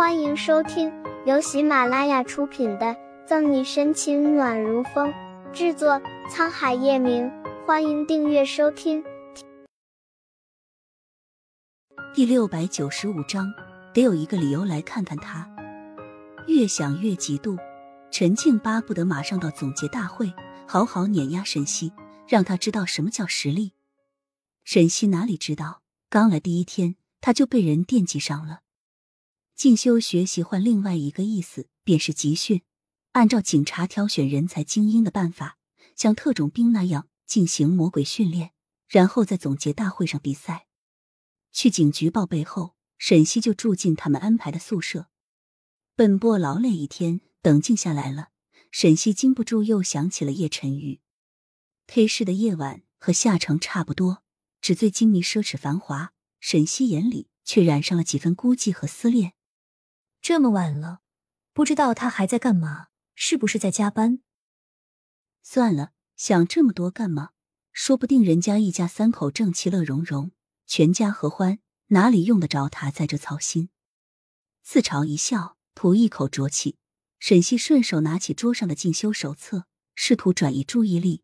欢迎收听由喜马拉雅出品的《赠你深情暖如风》，制作沧海夜明。欢迎订阅收听。第六百九十五章，得有一个理由来看看他。越想越嫉妒，陈静巴不得马上到总结大会，好好碾压沈西，让他知道什么叫实力。沈西哪里知道，刚来第一天他就被人惦记上了。进修学习换另外一个意思，便是集训。按照警察挑选人才精英的办法，像特种兵那样进行魔鬼训练，然后在总结大会上比赛。去警局报备后，沈西就住进他们安排的宿舍。奔波劳累一天，等静下来了，沈西禁不住又想起了叶晨玉。黑市的夜晚和下城差不多，纸醉金迷、奢侈繁华。沈西眼里却染上了几分孤寂和思念。这么晚了，不知道他还在干嘛？是不是在加班？算了，想这么多干嘛？说不定人家一家三口正其乐融融，全家合欢，哪里用得着他在这操心？自嘲一笑，吐一口浊气。沈西顺手拿起桌上的进修手册，试图转移注意力。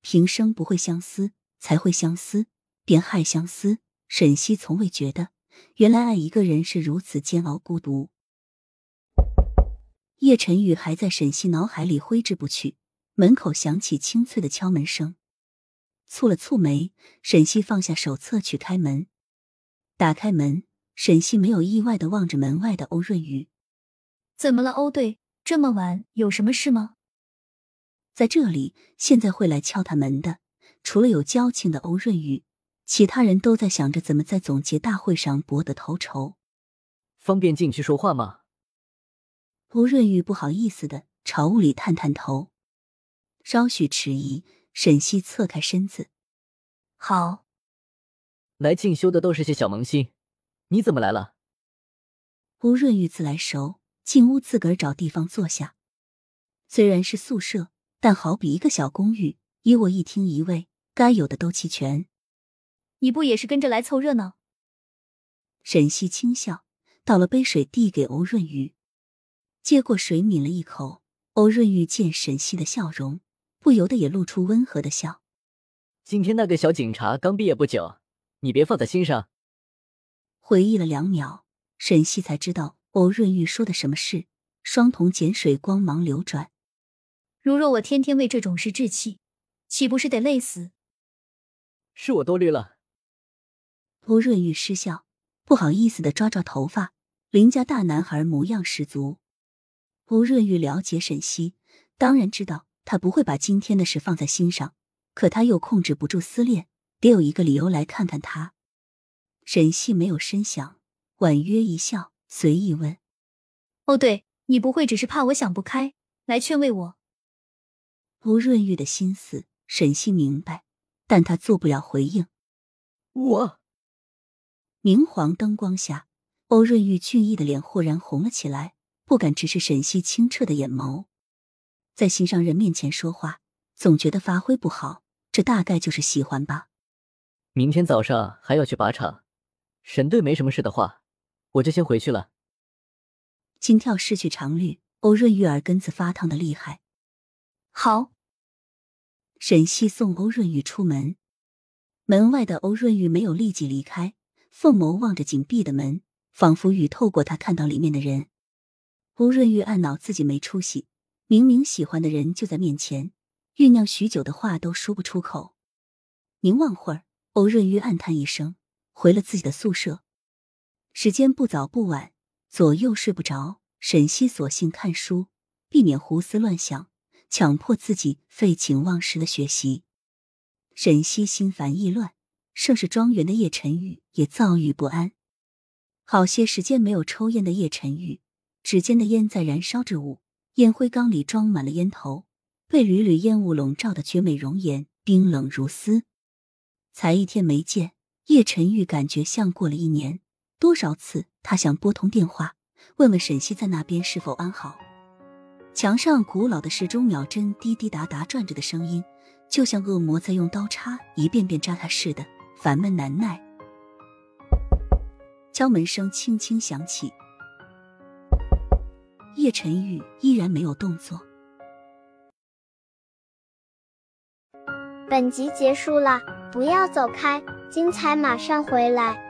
平生不会相思，才会相思，便害相思。沈西从未觉得。原来爱一个人是如此煎熬、孤独。叶晨宇还在沈西脑海里挥之不去，门口响起清脆的敲门声。蹙了蹙眉，沈西放下手册去开门。打开门，沈西没有意外的望着门外的欧润宇。怎么了，欧队？这么晚有什么事吗？在这里，现在会来敲他门的，除了有交情的欧润宇。其他人都在想着怎么在总结大会上博得头筹。方便进去说话吗？吴润玉不好意思的朝屋里探探头，稍许迟疑，沈西侧开身子。好。来进修的都是些小萌新，你怎么来了？吴润玉自来熟，进屋自个儿找地方坐下。虽然是宿舍，但好比一个小公寓，一卧一厅一卫，该有的都齐全。你不也是跟着来凑热闹？沈西轻笑，倒了杯水递给欧润玉，接过水抿了一口。欧润玉见沈西的笑容，不由得也露出温和的笑。今天那个小警察刚毕业不久，你别放在心上。回忆了两秒，沈西才知道欧润玉说的什么事，双瞳碱水光芒流转。如若我天天为这种事置气，岂不是得累死？是我多虑了。欧润玉失笑，不好意思的抓抓头发，邻家大男孩模样十足。欧润玉了解沈西，当然知道他不会把今天的事放在心上，可他又控制不住思念，得有一个理由来看看他。沈西没有深想，婉约一笑，随意问：“哦，对你不会只是怕我想不开，来劝慰我？”欧润玉的心思，沈西明白，但他做不了回应。我。明黄灯光下，欧润玉俊逸的脸忽然红了起来，不敢直视沈西清澈的眼眸。在心上人面前说话，总觉得发挥不好，这大概就是喜欢吧。明天早上还要去靶场，沈队没什么事的话，我就先回去了。心跳失去常律，欧润玉耳根子发烫的厉害。好，沈西送欧润玉出门，门外的欧润玉没有立即离开。凤眸望着紧闭的门，仿佛雨透过他看到里面的人。欧润玉暗恼自己没出息，明明喜欢的人就在面前，酝酿许久的话都说不出口。凝望会儿，欧润玉暗叹一声，回了自己的宿舍。时间不早不晚，左右睡不着，沈西索性看书，避免胡思乱想，强迫自己废寝忘食的学习。沈西心烦意乱。盛世庄园的叶晨玉也躁郁不安，好些时间没有抽烟的叶晨玉，指尖的烟在燃烧着雾，烟灰缸里装满了烟头，被缕缕烟雾笼罩的绝美容颜冰冷如丝。才一天没见，叶晨玉感觉像过了一年。多少次他想拨通电话，问问沈西在那边是否安好。墙上古老的时钟秒针滴滴答答转着的声音，就像恶魔在用刀叉一遍遍扎他似的。烦闷难耐，敲门声轻轻响起。叶晨玉依然没有动作。本集结束了，不要走开，精彩马上回来。